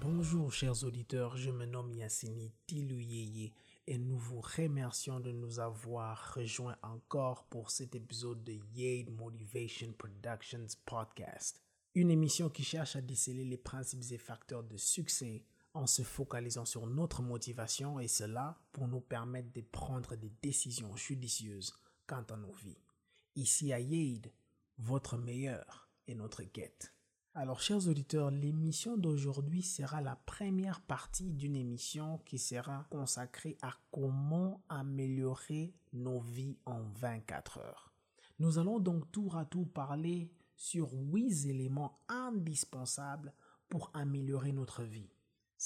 Bonjour chers auditeurs, je me nomme Yassini Tilouyeye et nous vous remercions de nous avoir rejoints encore pour cet épisode de Yade Motivation Productions Podcast. Une émission qui cherche à déceler les principes et facteurs de succès en se focalisant sur notre motivation et cela pour nous permettre de prendre des décisions judicieuses quant à nos vies. Ici à Yade, votre meilleur est notre quête. Alors, chers auditeurs, l'émission d'aujourd'hui sera la première partie d'une émission qui sera consacrée à comment améliorer nos vies en 24 heures. Nous allons donc tour à tour parler sur huit éléments indispensables pour améliorer notre vie.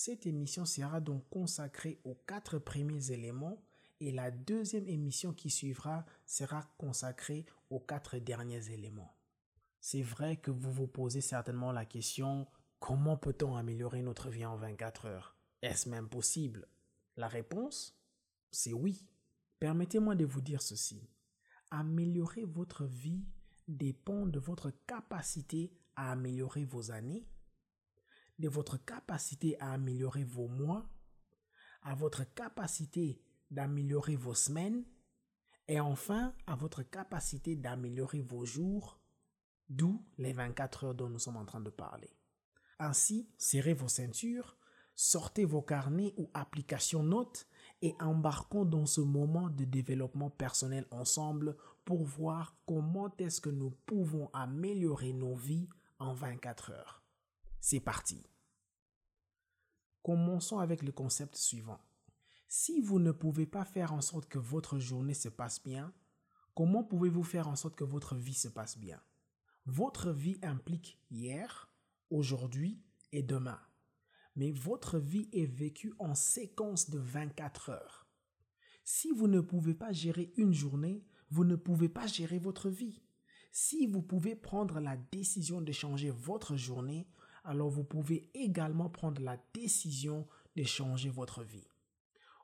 Cette émission sera donc consacrée aux quatre premiers éléments et la deuxième émission qui suivra sera consacrée aux quatre derniers éléments. C'est vrai que vous vous posez certainement la question comment peut-on améliorer notre vie en 24 heures? Est-ce même possible? La réponse, c'est oui. Permettez-moi de vous dire ceci. Améliorer votre vie dépend de votre capacité à améliorer vos années, de votre capacité à améliorer vos mois, à votre capacité d'améliorer vos semaines et enfin à votre capacité d'améliorer vos jours, d'où les 24 heures dont nous sommes en train de parler. Ainsi, serrez vos ceintures, sortez vos carnets ou applications notes et embarquons dans ce moment de développement personnel ensemble pour voir comment est-ce que nous pouvons améliorer nos vies en 24 heures. C'est parti. Commençons avec le concept suivant. Si vous ne pouvez pas faire en sorte que votre journée se passe bien, comment pouvez-vous faire en sorte que votre vie se passe bien? Votre vie implique hier, aujourd'hui et demain. Mais votre vie est vécue en séquence de 24 heures. Si vous ne pouvez pas gérer une journée, vous ne pouvez pas gérer votre vie. Si vous pouvez prendre la décision de changer votre journée, alors vous pouvez également prendre la décision de changer votre vie.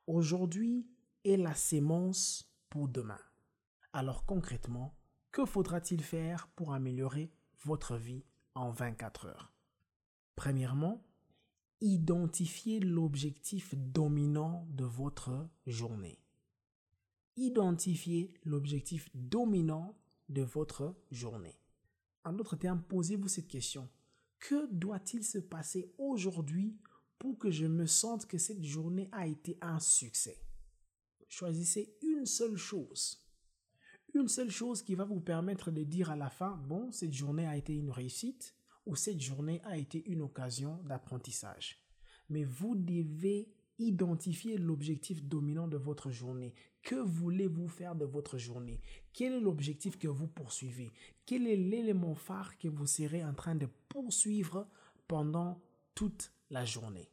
Aujourd'hui est la sémence pour demain. Alors concrètement, que faudra-t-il faire pour améliorer votre vie en 24 heures? Premièrement, identifiez l'objectif dominant de votre journée. Identifiez l'objectif dominant de votre journée. En d'autres termes, posez-vous cette question. Que doit-il se passer aujourd'hui pour que je me sente que cette journée a été un succès? Choisissez une seule chose. Une seule chose qui va vous permettre de dire à la fin, bon, cette journée a été une réussite ou cette journée a été une occasion d'apprentissage. Mais vous devez identifier l'objectif dominant de votre journée. Que voulez-vous faire de votre journée? Quel est l'objectif que vous poursuivez? Quel est l'élément phare que vous serez en train de poursuivre pendant toute la journée?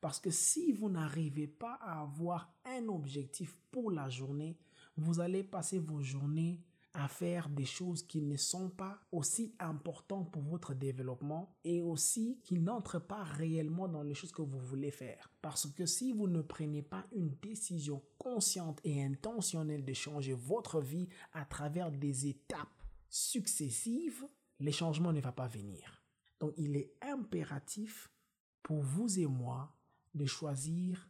Parce que si vous n'arrivez pas à avoir un objectif pour la journée, vous allez passer vos journées à faire des choses qui ne sont pas aussi importantes pour votre développement et aussi qui n'entrent pas réellement dans les choses que vous voulez faire. Parce que si vous ne prenez pas une décision consciente et intentionnelle de changer votre vie à travers des étapes successives, les changements ne vont pas venir. Donc il est impératif pour vous et moi de choisir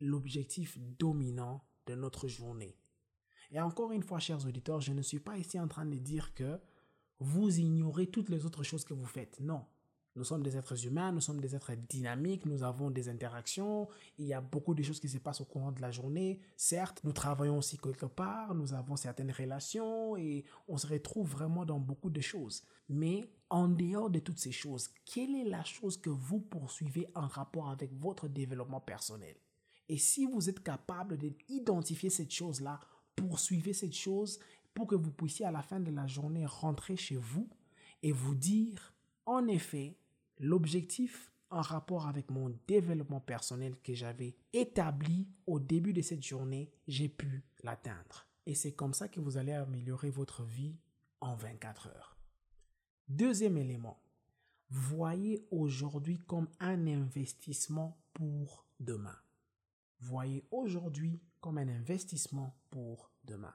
l'objectif dominant de notre journée. Et encore une fois, chers auditeurs, je ne suis pas ici en train de dire que vous ignorez toutes les autres choses que vous faites. Non. Nous sommes des êtres humains, nous sommes des êtres dynamiques, nous avons des interactions, il y a beaucoup de choses qui se passent au courant de la journée. Certes, nous travaillons aussi quelque part, nous avons certaines relations et on se retrouve vraiment dans beaucoup de choses. Mais en dehors de toutes ces choses, quelle est la chose que vous poursuivez en rapport avec votre développement personnel? Et si vous êtes capable d'identifier cette chose-là, poursuivez cette chose pour que vous puissiez à la fin de la journée rentrer chez vous et vous dire, en effet, l'objectif en rapport avec mon développement personnel que j'avais établi au début de cette journée, j'ai pu l'atteindre. Et c'est comme ça que vous allez améliorer votre vie en 24 heures. Deuxième élément, voyez aujourd'hui comme un investissement pour demain. Voyez aujourd'hui comme un investissement pour demain.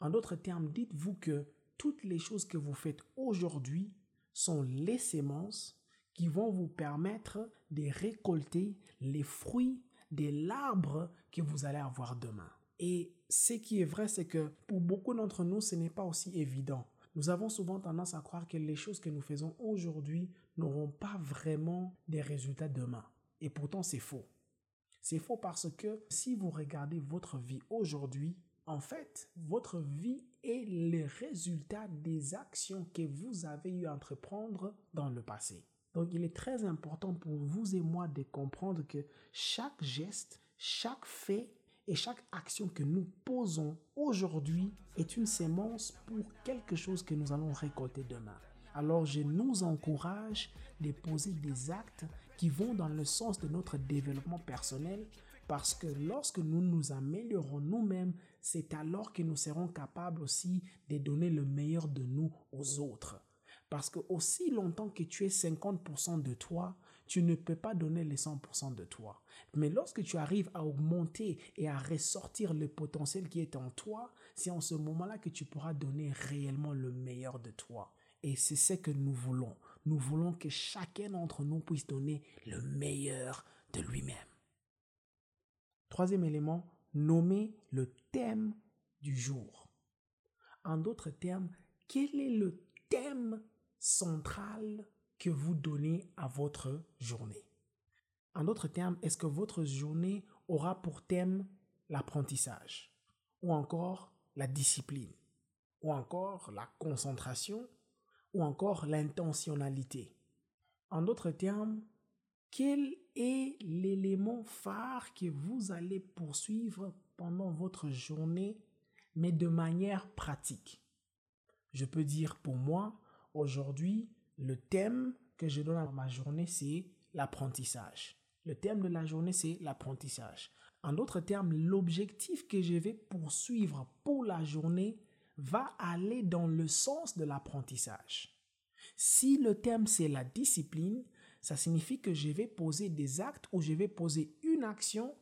En d'autres termes, dites-vous que toutes les choses que vous faites aujourd'hui sont les semences qui vont vous permettre de récolter les fruits de l'arbre que vous allez avoir demain. Et ce qui est vrai, c'est que pour beaucoup d'entre nous, ce n'est pas aussi évident. Nous avons souvent tendance à croire que les choses que nous faisons aujourd'hui n'auront pas vraiment des résultats demain. Et pourtant, c'est faux. C'est faux parce que si vous regardez votre vie aujourd'hui, en fait, votre vie est le résultat des actions que vous avez eu à entreprendre dans le passé. Donc, il est très important pour vous et moi de comprendre que chaque geste, chaque fait et chaque action que nous posons aujourd'hui est une sémence pour quelque chose que nous allons récolter demain. Alors je nous encourage de poser des actes qui vont dans le sens de notre développement personnel parce que lorsque nous nous améliorons nous-mêmes, c'est alors que nous serons capables aussi de donner le meilleur de nous aux autres. Parce que aussi longtemps que tu es 50% de toi, tu ne peux pas donner les 100% de toi. Mais lorsque tu arrives à augmenter et à ressortir le potentiel qui est en toi, c'est en ce moment-là que tu pourras donner réellement le meilleur de toi. Et c'est ce que nous voulons. Nous voulons que chacun d'entre nous puisse donner le meilleur de lui-même. Troisième élément, nommer le thème du jour. En d'autres termes, quel est le thème central que vous donnez à votre journée? En d'autres termes, est-ce que votre journée aura pour thème l'apprentissage ou encore la discipline ou encore la concentration ou encore l'intentionnalité. En d'autres termes, quel est l'élément phare que vous allez poursuivre pendant votre journée, mais de manière pratique? Je peux dire pour moi, aujourd'hui, le thème que je donne à ma journée, c'est l'apprentissage. Le thème de la journée, c'est l'apprentissage. En d'autres termes, l'objectif que je vais poursuivre pour la journée, va aller dans le sens de l'apprentissage. Si le thème c'est la discipline, ça signifie que je vais poser des actes ou je vais poser une action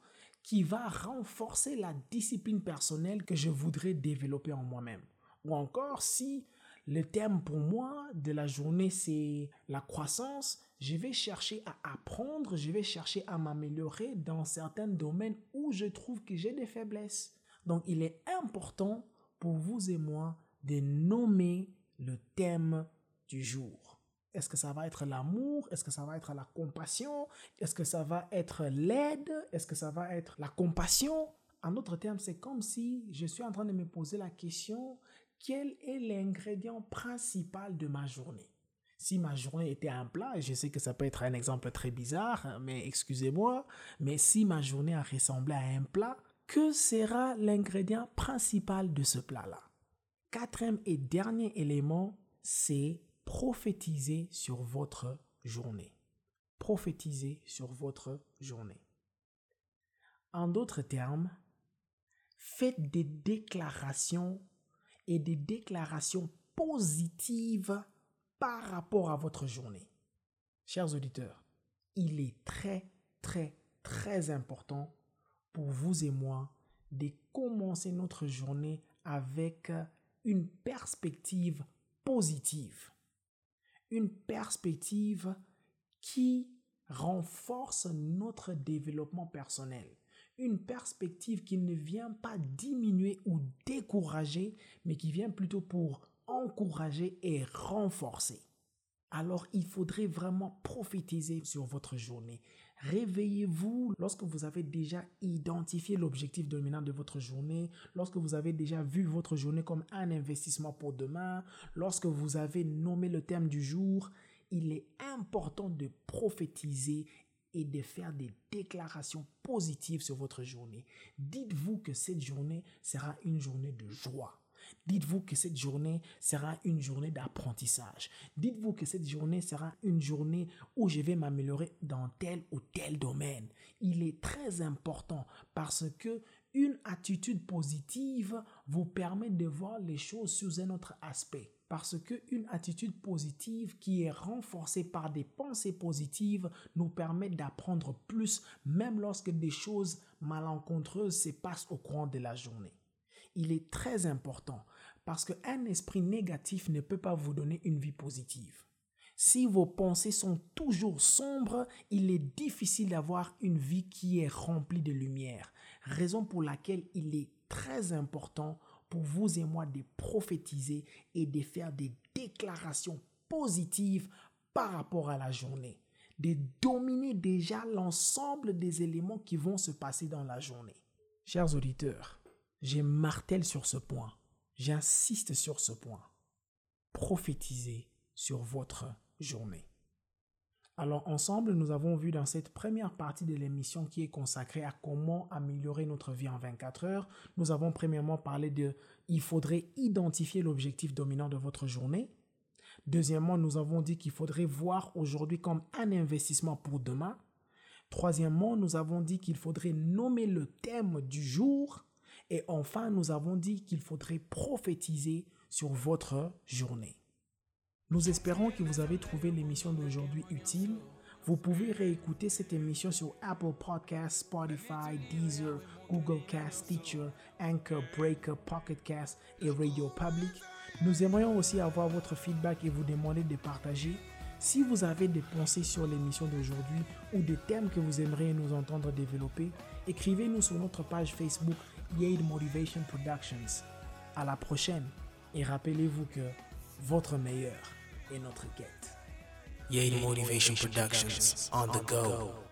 qui va renforcer la discipline personnelle que je voudrais développer en moi-même. Ou encore, si le thème pour moi de la journée c'est la croissance, je vais chercher à apprendre, je vais chercher à m'améliorer dans certains domaines où je trouve que j'ai des faiblesses. Donc il est important pour vous et moi de nommer le thème du jour. Est-ce que ça va être l'amour? Est-ce que ça va être la compassion? Est-ce que ça va être l'aide? Est-ce que ça va être la compassion? En d'autres termes, c'est comme si je suis en train de me poser la question, quel est l'ingrédient principal de ma journée? Si ma journée était un plat, et je sais que ça peut être un exemple très bizarre, mais excusez-moi, mais si ma journée a ressemblé à un plat, que sera l'ingrédient principal de ce plat-là Quatrième et dernier élément, c'est prophétiser sur votre journée. Prophétiser sur votre journée. En d'autres termes, faites des déclarations et des déclarations positives par rapport à votre journée. Chers auditeurs, il est très, très, très important pour vous et moi de commencer notre journée avec une perspective positive. Une perspective qui renforce notre développement personnel. Une perspective qui ne vient pas diminuer ou décourager, mais qui vient plutôt pour encourager et renforcer. Alors il faudrait vraiment prophétiser sur votre journée. Réveillez-vous lorsque vous avez déjà identifié l'objectif dominant de votre journée, lorsque vous avez déjà vu votre journée comme un investissement pour demain, lorsque vous avez nommé le thème du jour. Il est important de prophétiser et de faire des déclarations positives sur votre journée. Dites-vous que cette journée sera une journée de joie. Dites-vous que cette journée sera une journée d'apprentissage. Dites-vous que cette journée sera une journée où je vais m'améliorer dans tel ou tel domaine. Il est très important parce que une attitude positive vous permet de voir les choses sous un autre aspect. Parce qu'une attitude positive qui est renforcée par des pensées positives nous permet d'apprendre plus même lorsque des choses malencontreuses se passent au courant de la journée. Il est très important parce qu'un esprit négatif ne peut pas vous donner une vie positive. Si vos pensées sont toujours sombres, il est difficile d'avoir une vie qui est remplie de lumière, raison pour laquelle il est très important pour vous et moi de prophétiser et de faire des déclarations positives par rapport à la journée, de dominer déjà l'ensemble des éléments qui vont se passer dans la journée. Chers auditeurs, j'ai martèle sur ce point, j'insiste sur ce point. Prophétisez sur votre journée. Alors ensemble, nous avons vu dans cette première partie de l'émission qui est consacrée à comment améliorer notre vie en 24 heures, nous avons premièrement parlé de il faudrait identifier l'objectif dominant de votre journée. Deuxièmement, nous avons dit qu'il faudrait voir aujourd'hui comme un investissement pour demain. Troisièmement, nous avons dit qu'il faudrait nommer le thème du jour. Et enfin, nous avons dit qu'il faudrait prophétiser sur votre journée. Nous espérons que vous avez trouvé l'émission d'aujourd'hui utile. Vous pouvez réécouter cette émission sur Apple Podcasts, Spotify, Deezer, Google Cast, Stitcher, Anchor, Breaker, Pocket Cast et Radio Public. Nous aimerions aussi avoir votre feedback et vous demander de partager. Si vous avez des pensées sur l'émission d'aujourd'hui ou des thèmes que vous aimeriez nous entendre développer, écrivez-nous sur notre page Facebook Yale Motivation Productions. À la prochaine et rappelez-vous que votre meilleur est notre quête. Yale Motivation Productions on the go.